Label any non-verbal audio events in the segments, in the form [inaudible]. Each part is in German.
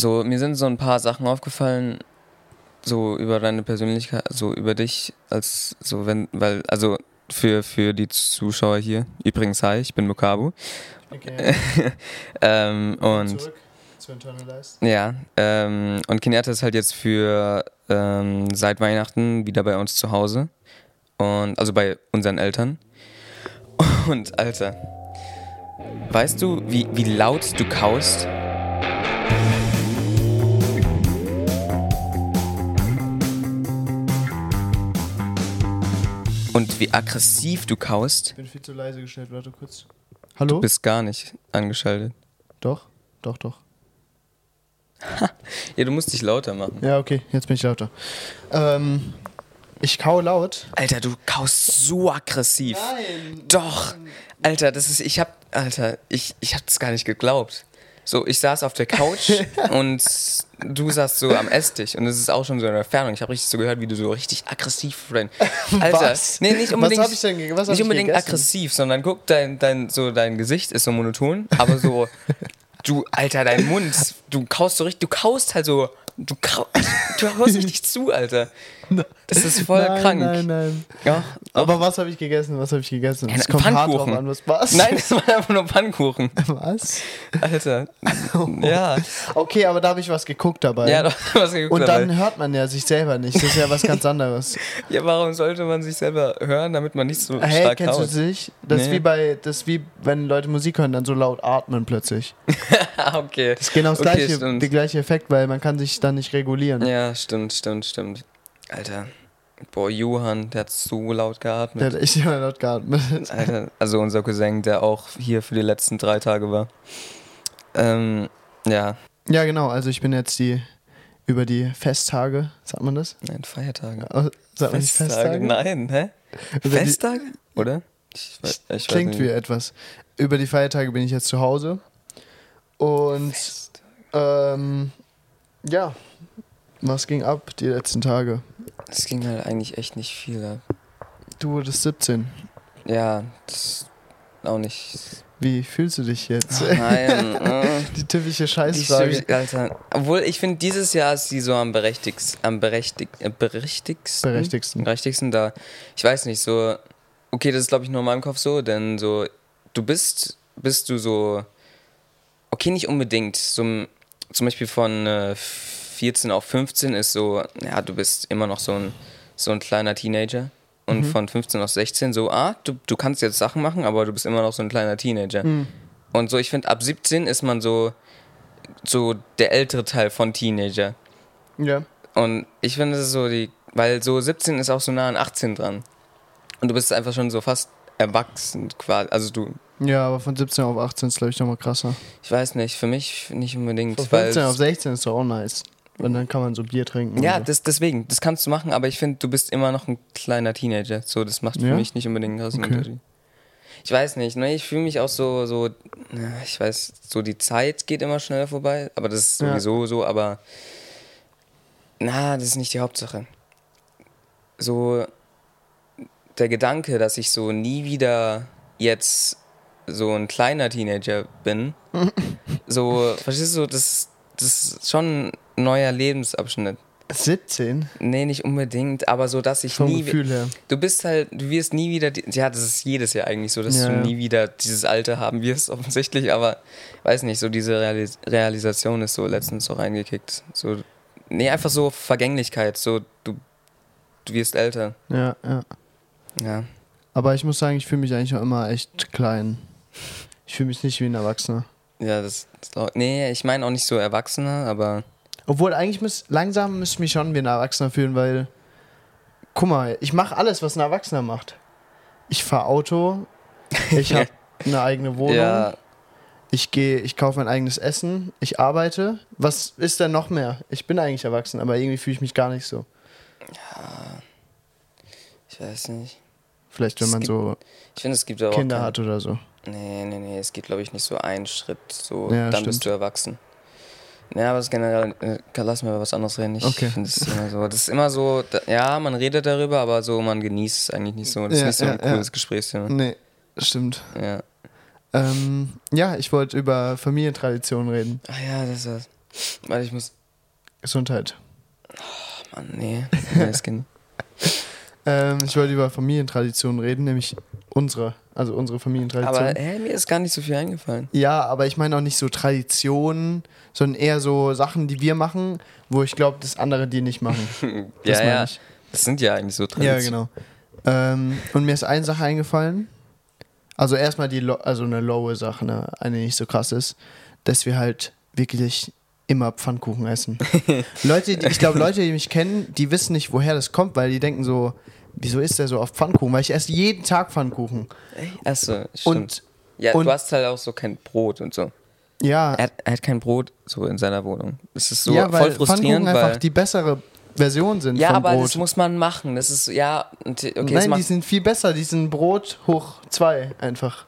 so, mir sind so ein paar Sachen aufgefallen, so über deine Persönlichkeit, so über dich, als so, wenn, weil, also für, für die Zuschauer hier, übrigens, hi, ich bin Mukabu. Okay. [laughs] ähm, und Zurück zu ja, ähm, und Kenyatta ist halt jetzt für ähm, seit Weihnachten wieder bei uns zu Hause. Und also bei unseren Eltern. [laughs] Und Alter, weißt du, wie, wie laut du kaust? Und wie aggressiv du kaust? Ich bin viel zu leise gestellt, warte kurz. Hallo? Du bist gar nicht angeschaltet. doch, doch, doch. Ja, du musst dich lauter machen. Ja, okay, jetzt bin ich lauter. Ähm, ich kaue laut. Alter, du kaust so aggressiv. Nein. Doch. Alter, das ist, ich hab, Alter, ich, ich hab das gar nicht geglaubt. So, ich saß auf der Couch [laughs] und du saßt so am Esstisch und es ist auch schon so in der Entfernung. Ich habe richtig so gehört, wie du so richtig aggressiv rein. [laughs] Alter, Was? nee, nicht Was unbedingt. hab ich denn was hab nicht ich unbedingt gegessen? aggressiv, sondern guck, dein, dein, so dein Gesicht ist so monoton, aber so, [laughs] du, Alter, dein Mund, du kaust so richtig, du kaust halt so, du, kau, du haust [laughs] richtig zu, Alter. Das ist voll nein, krank. Nein, nein. Ja, Aber was habe ich gegessen? Was habe ich gegessen? Es kommt hart drauf Pfannkuchen. an, was was? Nein, das war einfach nur Pfannkuchen. [laughs] Was? Alter. [laughs] Ja. Okay, aber da habe ich was geguckt dabei. Ja, doch, was geguckt Und dabei. dann hört man ja sich selber nicht. Das ist ja was ganz anderes. [laughs] Ja, warum sollte man sich selber hören, damit man nicht so Hey, stark kennst du kaut? das? Das ist Nee. wie bei, das ist wie wenn Leute Musik hören, dann so laut atmen plötzlich. Okay. Das ist genau das Okay, gleiche, stimmt. der gleiche Effekt, weil man kann sich dann nicht regulieren. Ja, stimmt, stimmt, stimmt. Alter. Boah, Johann, der hat so laut Der geatmet. hat echt immer laut geatmet. Alter, also unser Cousin, der auch hier für die letzten drei Tage war. Ähm, ja, Ja, genau. Also ich bin jetzt die über die Festtage, sagt man das? nein, Feiertage. Oh, Sagt man nicht Festtage? Nein, hä? Über die- Festage? Oder? Ich, weiß- ich Klingt wie etwas. Über die Feiertage bin ich jetzt zu Hause. Und ähm, ja, was ging ab die letzten Tage? Es ging halt eigentlich echt nicht viel ab. Du wurdest 17. Ja, das auch nicht. Wie fühlst du dich jetzt? Nein. [laughs] äh. Die typische Die Scheißfrage. Stimmt, Alter. Obwohl, ich finde, dieses Jahr ist sie so am berechtigsten. Am berechtig, äh, berechtigsten. Berechtigsten. Berechtigsten da. Ich weiß nicht, so. Okay, das ist, glaube ich, nur in meinem Kopf so, denn so. Du bist. Bist du so. Okay, nicht unbedingt. So, zum Beispiel von äh, 14 auf 15 ist so. Ja, du bist immer noch so ein, so ein kleiner Teenager. Und von 15 auf 16 so, ah, du, du kannst jetzt Sachen machen, aber du bist immer noch so ein kleiner Teenager. Und so, ich finde, ab 17 ist man so, so der ältere Teil von Teenager. Ja. Und ich finde, das ist so die, weil so 17 ist auch so nah an 18 dran. Und du bist einfach schon so fast erwachsen quasi. Also du, ja, aber von 17 auf 18 ist, glaube ich, nochmal krasser. ich weiß nicht, für mich nicht unbedingt. Von weil 15 auf 16 ist doch auch nice. Und dann kann man so Bier trinken. ja, so. das, deswegen, das kannst du machen, aber ich finde, du bist immer noch ein kleiner Teenager. So, das macht für Ja? mich nicht unbedingt einen Okay. Unterschied. Ich weiß nicht, ne, ich fühle mich auch so, so, ja, ich weiß, so die Zeit geht immer schneller vorbei, aber das ist Ja. sowieso so, aber na, das ist nicht die Hauptsache. So der Gedanke, dass ich so nie wieder jetzt so ein kleiner Teenager bin, [laughs] so, verstehst du, das, das ist schon neuer Lebensabschnitt. 17? Nee, nicht unbedingt, aber so, dass ich Vom nie. Gefühl her. Du bist halt, du wirst nie wieder, ja, das ist jedes Jahr eigentlich so, dass Ja, du nie wieder dieses Alter haben wirst, [laughs] offensichtlich, aber weiß nicht, so diese Realis Realisation ist so letztens so reingekickt. So, nee, einfach so Vergänglichkeit, so, du, du wirst älter. Ja, ja. Ja. Aber ich muss sagen, ich fühle mich eigentlich auch immer echt klein. Ich fühle mich nicht wie ein Erwachsener. Ja, das, das auch, nee, ich meine auch nicht so Erwachsener, aber Obwohl, eigentlich muss, langsam müsste ich mich schon wie ein Erwachsener fühlen, weil, guck mal, ich mache alles, was ein Erwachsener macht. Ich fahre Auto, [laughs] ich habe eine eigene Wohnung, ja, ich gehe, ich kaufe mein eigenes Essen, ich arbeite. Was ist denn noch mehr? Ich bin eigentlich erwachsen, aber irgendwie fühle ich mich gar nicht so. ich weiß nicht. Vielleicht, wenn Es man gibt so Ich finde, es gibt Kinder kein- hat oder so. Nee, nee, nee, es geht, glaube ich, nicht so einen Schritt, so, Ja, dann stimmt. bist du erwachsen. Ja, aber das ist generell, äh, lass mir was anderes reden. Ich Okay. finde es immer so, das ist immer so, da, ja, man redet darüber, aber so, man genießt es eigentlich nicht so. Das Ja, ist nicht so ein ja, ja. cooles Gesprächsthema. Nee, stimmt. Ja. Ähm, ja, ich wollte über Familientraditionen reden. Ach ja, das ist Warte, ich muss. Gesundheit. Oh Mann, nee. nee. [laughs] Ähm, ich wollte über Familientraditionen reden, nämlich unsere, also unsere Familientradition. Aber hä, mir ist gar nicht so viel eingefallen. ja, aber ich meine auch nicht so Traditionen, sondern eher so Sachen, die wir machen, wo ich glaube, dass andere die nicht machen. [laughs] Das ja, ja. ich. Das sind ja eigentlich so Ja, Traditionen. genau. Ähm, und mir ist eine Sache eingefallen. Also erstmal die, also eine lowe Sache, ne, eine die nicht so krass ist, dass wir halt wirklich immer Pfannkuchen essen. [laughs] Leute, die, ich glaube, Leute, die mich kennen, die wissen nicht, woher das kommt, weil die denken so, wieso ist der so auf Pfannkuchen? Weil ich esse jeden Tag Pfannkuchen. Achso, stimmt. Und ja, und- du hast halt auch so kein Brot und so. ja, Er hat, er hat kein Brot so in seiner Wohnung. Das ist so ja, weil voll frustrierend, Pfannkuchen einfach weil. die bessere Version sind ja, aber Brot. das muss man machen. Das ist, ja, okay, Nein, die sind viel besser. Die sind Brot hoch zwei einfach.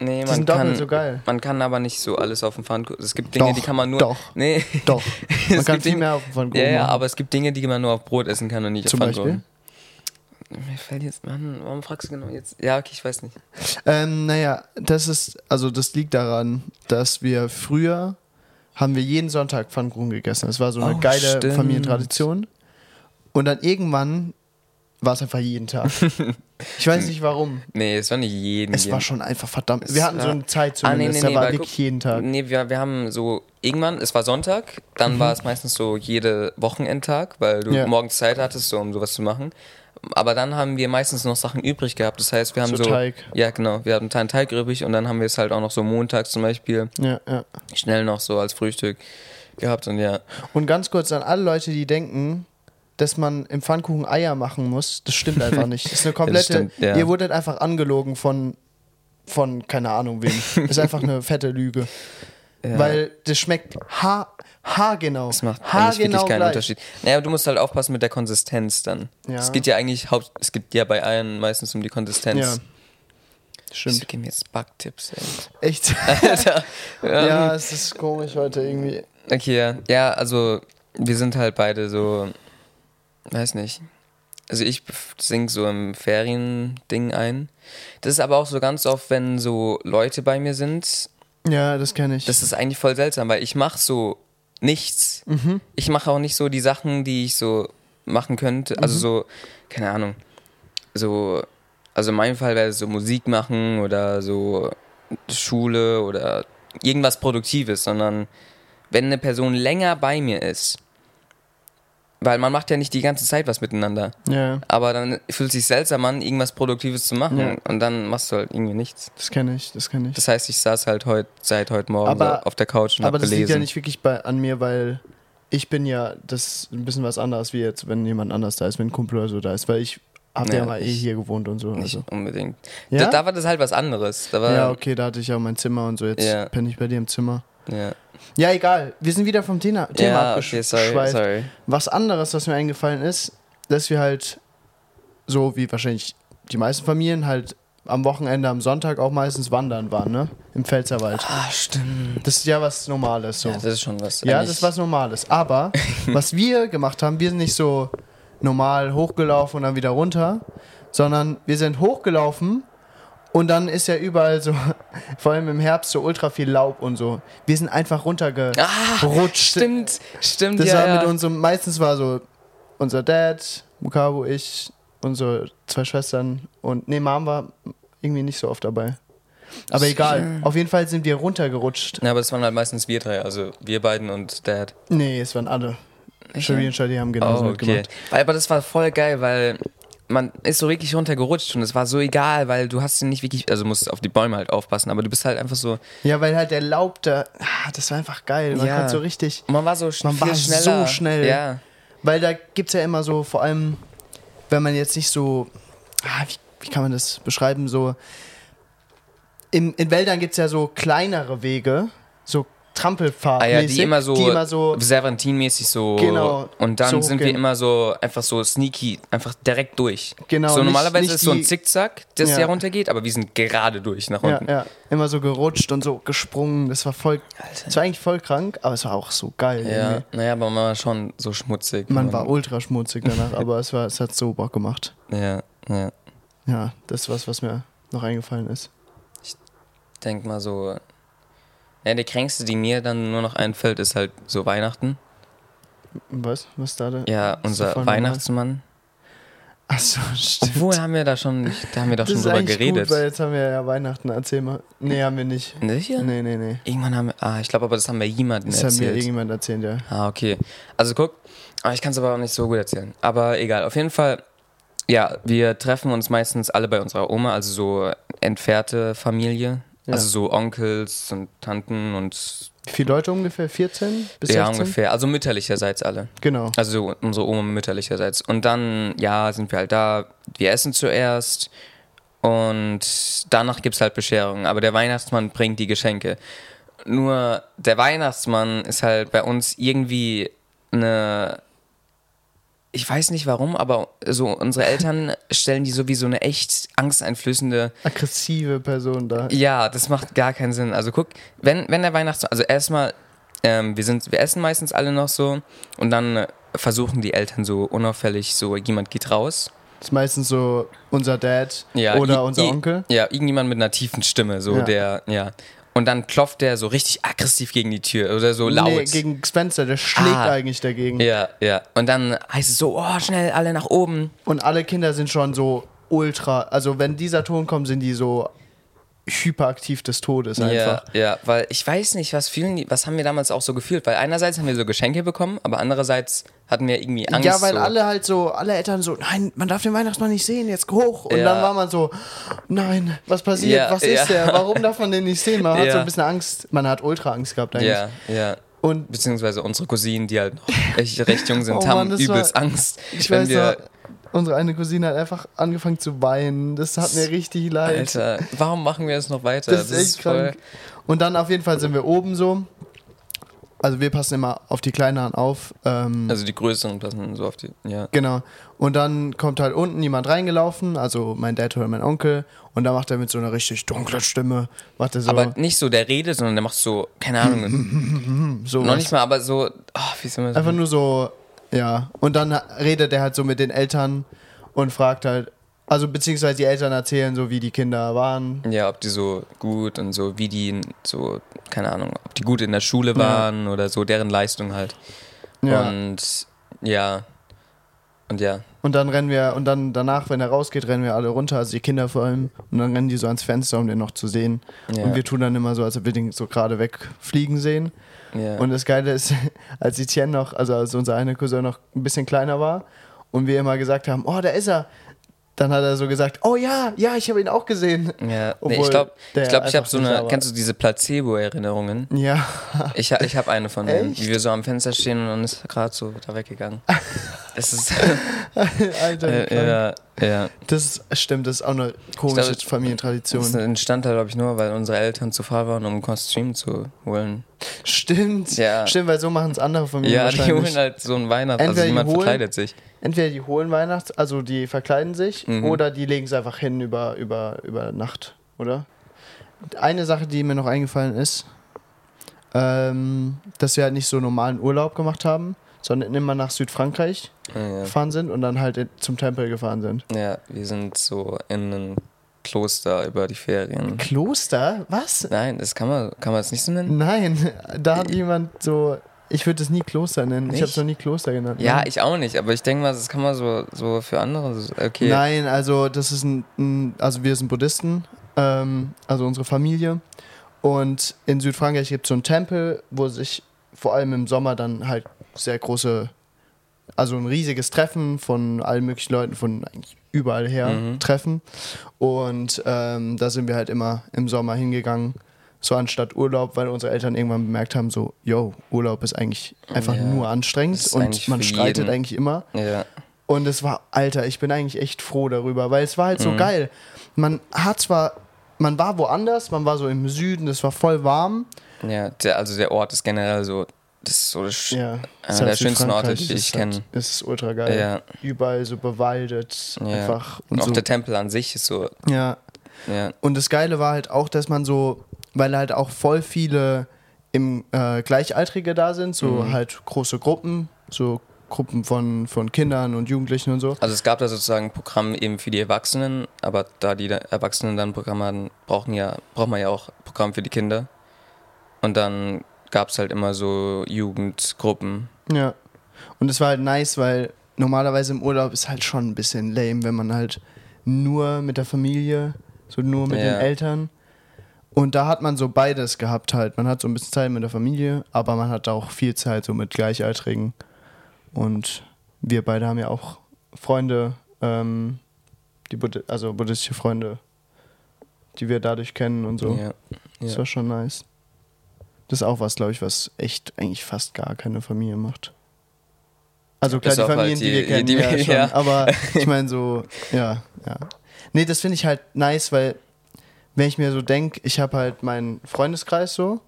Nee, Die man sind doppelt kann, so geil. man kann aber nicht so alles auf dem Pfannkuchen. Es gibt Dinge, Doch, die kann man nur. doch. Nee. Doch. [laughs] Man Es kann viel Dinge- mehr auf dem Pfannkuchen Ja, ja, aber es gibt Dinge, die man nur auf Brot essen kann und nicht Zum auf Beispiel? Pfannkuchen. Mir fällt jetzt, Mann, warum fragst du genau jetzt? Ja, okay, ich weiß nicht. Ähm, naja, das ist, also das liegt daran, dass wir früher haben wir jeden Sonntag Pfannkuchen gegessen. Das war so eine Oh, geile stimmt. Familientradition. Und dann irgendwann war es einfach jeden Tag. [laughs] ich weiß nicht warum. Nee, es war nicht jeden. Es war jeden. schon einfach verdammt. Es Wir hatten so war- eine Zeit Ah, nee, zumindest, nee, nee, da war wirklich guck- jeden Tag. Nee, wir, wir haben so, irgendwann, es war Sonntag, dann war es meistens so jede Wochenendtag, weil du Mhm. Ja. morgens Zeit hattest, so, um sowas zu machen. Aber dann haben wir meistens noch Sachen übrig gehabt. Das heißt, wir haben So so. Teig. Ja, genau. Wir hatten einen Teig übrig und dann haben wir es halt auch noch so montags zum Beispiel Ja, ja. schnell noch so als Frühstück gehabt und ja. Und ganz kurz an alle Leute, die denken, dass man im Pfannkuchen Eier machen muss, das stimmt [laughs] einfach nicht. Das ist eine komplette. stimmt, ja. Ihr wurdet einfach angelogen von, von keine Ahnung wem. Das [laughs] ist einfach eine fette Lüge. ja. Weil das schmeckt ha haargenau. Es macht eigentlich haargenau wirklich keinen gleich. Unterschied. Naja, du musst halt aufpassen mit der Konsistenz dann. Ja. Es geht ja eigentlich haupt, es geht ja bei Eiern meistens um die Konsistenz. Ja. Wieso Stimmt. geben wir jetzt Backtipps, ey? Echt. [laughs] Alter. ja, es ist komisch heute irgendwie. Okay, ja. Ja, also wir sind halt beide so, weiß nicht. Also ich sing so im Ferien-Ding ein. Das ist aber auch so ganz oft, wenn so Leute bei mir sind, Ja, das kenne ich. das ist eigentlich voll seltsam, weil ich mache so nichts. Ich mache auch nicht so die Sachen, die ich so machen könnte. Also so, keine Ahnung. So, also in meinem Fall wäre es so Musik machen oder so Schule oder irgendwas Produktives, sondern wenn eine Person länger bei mir ist, weil man macht ja nicht die ganze Zeit was miteinander, ja, aber dann fühlt es sich seltsam an, irgendwas Produktives zu machen Ja. und dann machst du halt irgendwie nichts. das kenne ich, das kenne ich. Das heißt, ich saß halt heute seit heute Morgen Aber- so auf der Couch und Aber habe das liegt gelesen. ja nicht wirklich bei, an mir, weil ich bin ja, das ist ein bisschen was anderes, wie jetzt, wenn jemand anders da ist, wenn ein Kumpel oder so da ist, weil ich habe ja, Ja, mal eh hier gewohnt und so. Nicht Also. unbedingt. Ja? Da, da war das halt was anderes. Da war, Ja, okay, da hatte ich ja mein Zimmer und so, jetzt Ja. penne ich bei dir im Zimmer. ja. Ja, egal, wir sind wieder vom Thema, Thema ja okay, sorry, abgeschweift. sorry. Was anderes, was mir eingefallen ist, dass wir halt so wie wahrscheinlich die meisten Familien halt am Wochenende, am Sonntag auch meistens wandern waren, ne? Im Pfälzerwald. Ah, stimmt. Das ist ja was Normales so. Ja, das ist schon was. Ja, das ist was Normales. Aber [laughs] was wir gemacht haben, wir sind nicht so normal hochgelaufen und dann wieder runter, sondern wir sind hochgelaufen und dann ist ja überall so, [laughs] vor allem im Herbst, so ultra viel Laub und so. Wir sind einfach runtergerutscht. Ah, stimmt, stimmt, Das ja, war ja. mit unserem, meistens war so unser Dad, Mukabo, ich, unsere zwei Schwestern und nee, Mom war irgendwie nicht so oft dabei. Aber egal, auf jeden Fall sind wir runtergerutscht. Ja, aber das waren halt meistens wir drei, also wir beiden und Dad. Nee, es waren alle. Shari und Shadi haben genauso Oh, okay. mitgemacht. Aber das war voll geil, weil man ist so wirklich runtergerutscht und es war so egal, weil du hast nicht wirklich, also musst auf die Bäume halt aufpassen, aber du bist halt einfach so, Ja, weil halt der Laub da, ah, das war einfach geil. Man Ja. konnte so richtig, man war so Man war schneller. so schnell. Ja. weil da gibt's ja immer so, vor allem, wenn man jetzt nicht so, ah, wie, wie kann man das beschreiben, so, in, in Wäldern gibt's ja so kleinere Wege, so Trampelpfad. Ah ja, die immer so, die immer so Serpentin-mäßig so. Genau, Und dann so sind wir immer so einfach so sneaky, einfach direkt durch. Genau, So nicht- normalerweise nicht ist so ein Zickzack, das Ja. ja runtergeht, aber wir sind gerade durch nach ja, unten. ja, immer so gerutscht und so gesprungen. Das war voll, das war eigentlich voll krank, aber es war auch so geil. Ja, irgendwie. naja, aber man war schon so schmutzig. Man war ultra schmutzig danach, aber es, war, es hat so Bock gemacht. [laughs] Ja, ja. Ja, das ist was, was mir noch eingefallen ist. denk mal so, Ja, die kränkste, die mir dann nur noch einfällt, ist halt so Weihnachten. Was? Was da denn? Ja, unser. Weihnachtsmann. Achso, stimmt. Obwohl haben wir da schon, da haben wir doch das schon drüber geredet. Gut, weil jetzt haben wir ja Weihnachten. Erzähl mal. Nee, haben wir nicht. Sicher? Nee, nee, nee. Irgendwann haben wir, ah, ich glaube aber, das haben wir jemandem Das hat mir erzählt. irgendjemand erzählt, ja. Ah, okay. Also guck, aber ich kann es aber auch nicht so gut erzählen. Aber egal, auf jeden Fall, ja, wir treffen uns meistens alle bei unserer Oma, also so entfernte Familie. Ja. Also so Onkels und Tanten und Wie viele Leute ungefähr? 14 bis ja 16? ungefähr, also mütterlicherseits alle. Genau. Also so unsere Oma mütterlicherseits. Und dann, ja, sind wir halt da, wir essen zuerst und danach gibt es halt Bescherungen. Aber der Weihnachtsmann bringt die Geschenke. Nur der Weihnachtsmann ist halt bei uns irgendwie eine. Ich weiß nicht warum, aber so unsere Eltern [laughs] stellen die so wie so eine echt angsteinflößende Aggressive Person da. ja, das macht gar keinen Sinn. Also guck, wenn, wenn der Weihnachtsmann, also erstmal, ähm, wir sind, wir essen meistens alle noch so und dann versuchen die Eltern so unauffällig, so jemand geht raus. Das ist meistens so unser Dad Ja, oder unser Onkel. Ja, irgendjemand mit einer tiefen Stimme, so Ja. der, ja. Und dann klopft der so richtig aggressiv gegen die Tür oder so laut. Nee, gegen Spencer, der schlägt Ah. eigentlich dagegen. ja, ja. Und dann heißt es so, oh, schnell, alle nach oben. Und alle Kinder sind schon so ultra, also wenn dieser Ton kommt, sind die so hyperaktiv des Todes einfach. Ja, ja, weil ich weiß nicht, was die, was haben wir damals auch so gefühlt? Weil einerseits haben wir so Geschenke bekommen, aber andererseits hatten wir irgendwie Angst. Ja, weil so. alle halt so, alle Eltern so, nein, man darf den Weihnachtsmann nicht sehen, jetzt hoch. Und Ja. dann war man so, nein, was passiert, Ja, was ist der, warum darf man den nicht sehen? Man hat so ein bisschen Angst, man hat ultra Angst gehabt eigentlich. Ja, ja. Und Beziehungsweise unsere Cousinen, die halt noch [laughs] echt recht jung sind, Oh haben Mann, das übelst war- Angst. ich wenn weiß wir, noch, unsere eine Cousine hat einfach angefangen zu weinen. Das hat mir richtig leid. Alter, warum machen wir das noch weiter? Das ist echt krank. Und dann auf jeden Fall sind wir oben so. Also wir passen immer auf die Kleineren auf. Ähm, Also die größeren passen so auf die. Ja. Genau. Und dann kommt halt unten jemand reingelaufen, also mein Dad oder mein Onkel. Und da macht er mit so einer richtig dunklen Stimme, macht er so, Aber nicht so der redet, sondern der macht so, keine Ahnung, [laughs] so noch nicht mal, aber so, oh, wie soll man einfach sagen? nur so, ja. Und dann redet er halt so mit den Eltern und fragt halt, also beziehungsweise die Eltern erzählen so, wie die Kinder waren. Ja, ob die so gut und so, wie die so, keine Ahnung, ob die gut in der Schule waren oder so, deren Leistung halt. Ja. Und ja. Und ja. Und dann rennen wir, und dann danach, wenn er rausgeht, rennen wir alle runter, also die Kinder vor allem. Und dann rennen die so ans Fenster, um den noch zu sehen. Ja. Und wir tun dann immer so, als ob wir den so gerade wegfliegen sehen. ja. Und das Geile ist, [laughs] als Etienne noch, also als unser eine Cousin noch ein bisschen kleiner war und wir immer gesagt haben, oh, da ist er. Dann hat er so gesagt, oh ja, ja, ich habe ihn auch gesehen. Ja, nee, ich glaube, ich, glaub, ich habe so eine, kennst du diese Placebo-Erinnerungen? Ja, Ich, ich habe eine von denen, [laughs] Echt? wie wir so am Fenster stehen und dann ist gerade so da weggegangen. [laughs] Es ist, [laughs] Alter, äh, ja, ja. das stimmt, das ist auch eine komische glaub, Das Familientradition. entstand halt, glaube ich, nur, weil unsere Eltern zu faul waren, um ein Kostüm zu holen. Stimmt, Ja. stimmt, weil so machen es andere Familien Ja, die holen halt so ein Weihnachts-, also Entweder die jemand holen- verkleidet sich. Entweder die holen Weihnachts-, also die verkleiden sich, Mhm. oder die legen es einfach hin über, über, über Nacht, oder? Eine Sache, die mir noch eingefallen ist, ähm, dass wir halt nicht so normalen Urlaub gemacht haben, sondern immer nach Südfrankreich Ja. gefahren sind und dann halt zum Tempel gefahren sind. ja, wir sind so in einem Kloster über die Ferien. Kloster? Was? Nein, das kann man, kann man das nicht so nennen? Nein, [laughs] da hat jemand so. Ich würde es nie Kloster nennen. Ich Nicht? habe es noch nie Kloster genannt. Ja, Nein. ich auch nicht, aber ich denke mal, das kann man so, so für andere, okay. Nein, also das ist ein, ein also wir sind Buddhisten, ähm, also unsere Familie. Und in Südfrankreich gibt es so einen Tempel, wo sich vor allem im Sommer dann halt sehr große, also ein riesiges Treffen von allen möglichen Leuten von eigentlich überall her Mhm. treffen. Und ähm, da sind wir halt immer im Sommer hingegangen, so anstatt Urlaub, weil unsere Eltern irgendwann bemerkt haben, so, yo, Urlaub ist eigentlich einfach Ja, nur anstrengend und man streitet jeden. eigentlich immer. Ja. Und es war, Alter, ich bin eigentlich echt froh darüber, weil es war halt so Mhm. geil. Man hat zwar, man war woanders, man war so im Süden, es war voll warm. Ja, der, also der Ort ist generell so, das ist so das Ja, einer der schönsten Orte, die ich kenne. Es ist ultra geil. Ja. Überall so bewaldet, Ja. einfach. Und Und auch so. der Tempel an sich ist so, ja. ja, Und das Geile war halt auch, dass man so, weil halt auch voll viele im äh, Gleichaltrige da sind, so Mhm. halt große Gruppen, so Gruppen von, von Kindern und Jugendlichen und so. Also es gab da sozusagen ein Programm eben für die Erwachsenen, aber da die Erwachsenen dann ein Programm hatten, brauchen ja, braucht man ja auch ein Programm für die Kinder. Und dann gab es halt immer so Jugendgruppen. Ja. Und es war halt nice, weil normalerweise im Urlaub ist halt schon ein bisschen lame, wenn man halt nur mit der Familie, so nur mit Ja. den Eltern. Und da hat man so beides gehabt halt. Man hat so ein bisschen Zeit mit der Familie, aber man hat auch viel Zeit so mit Gleichaltrigen. Und wir beide haben ja auch Freunde, ähm, die Buddhi also buddhistische Freunde, die wir dadurch kennen und so. Ja. Das ja. war schon nice. Das ist auch was, glaube ich, was echt eigentlich fast gar keine Familie macht. Also klar, die auf halt Familien, die, die- wir kennen, die- ja, schon, ja. aber [laughs] ich meine so, ja, ja. Nee, das finde ich halt nice, weil wenn ich mir so denke, ich habe halt meinen Freundeskreis so,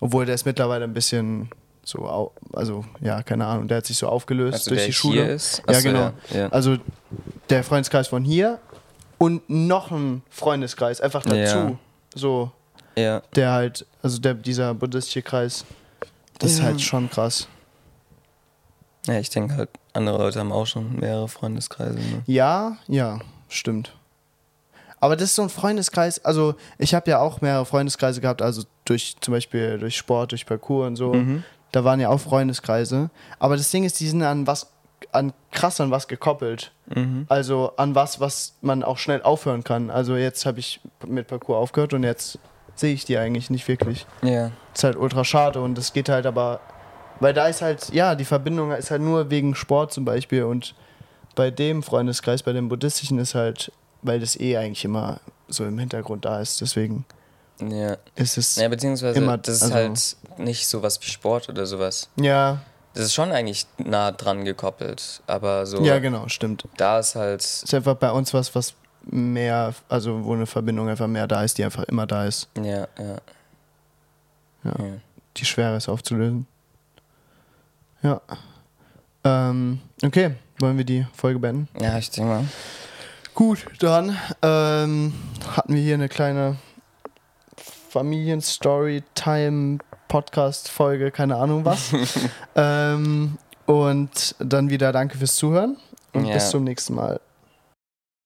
obwohl der ist mittlerweile ein bisschen so, also ja, keine Ahnung, der hat sich so aufgelöst Also durch die Schule. ist. Ja, Achso, genau. Ja, ja. Also der Freundeskreis von hier und noch ein Freundeskreis einfach dazu. Ja. So, ja. der halt, also der, dieser buddhistische Kreis, das ist Ja. halt schon krass. Ja, ich denke halt, andere Leute haben auch schon mehrere Freundeskreise. Ne? Ja, ja, stimmt. Aber das ist so ein Freundeskreis, also ich habe ja auch mehrere Freundeskreise gehabt, also durch zum Beispiel durch Sport, durch Parcours und so. Mhm. Da waren ja auch Freundeskreise. Aber das Ding ist, die sind an was, an krass an was gekoppelt. Mhm. Also an was, was man auch schnell aufhören kann. Also jetzt habe ich mit Parcours aufgehört und jetzt sehe ich die eigentlich nicht wirklich. Ja. ist halt ultra schade und das geht halt aber, weil da ist halt, ja, die Verbindung ist halt nur wegen Sport zum Beispiel und bei dem Freundeskreis, bei dem buddhistischen ist halt, weil das eh eigentlich immer so im Hintergrund da ist, deswegen Ja. ist es, Ja, beziehungsweise, Immer, das ist also- halt nicht sowas wie Sport oder sowas. ja, Das ist schon eigentlich nah dran gekoppelt, aber so, ja genau, stimmt. da ist halt, Ist einfach bei uns was, was mehr, also wo eine Verbindung einfach mehr da ist, die einfach immer da ist, ja, ja. Ja. ja. die schwer ist aufzulösen. Ja. Ähm, okay, wollen wir die Folge beenden? Ja, ich denke mal. Gut, dann ähm, hatten wir hier eine kleine Familien-Story-Time-Podcast-Folge, keine Ahnung was. [laughs] ähm, und dann wieder danke fürs Zuhören und Ja. bis zum nächsten Mal.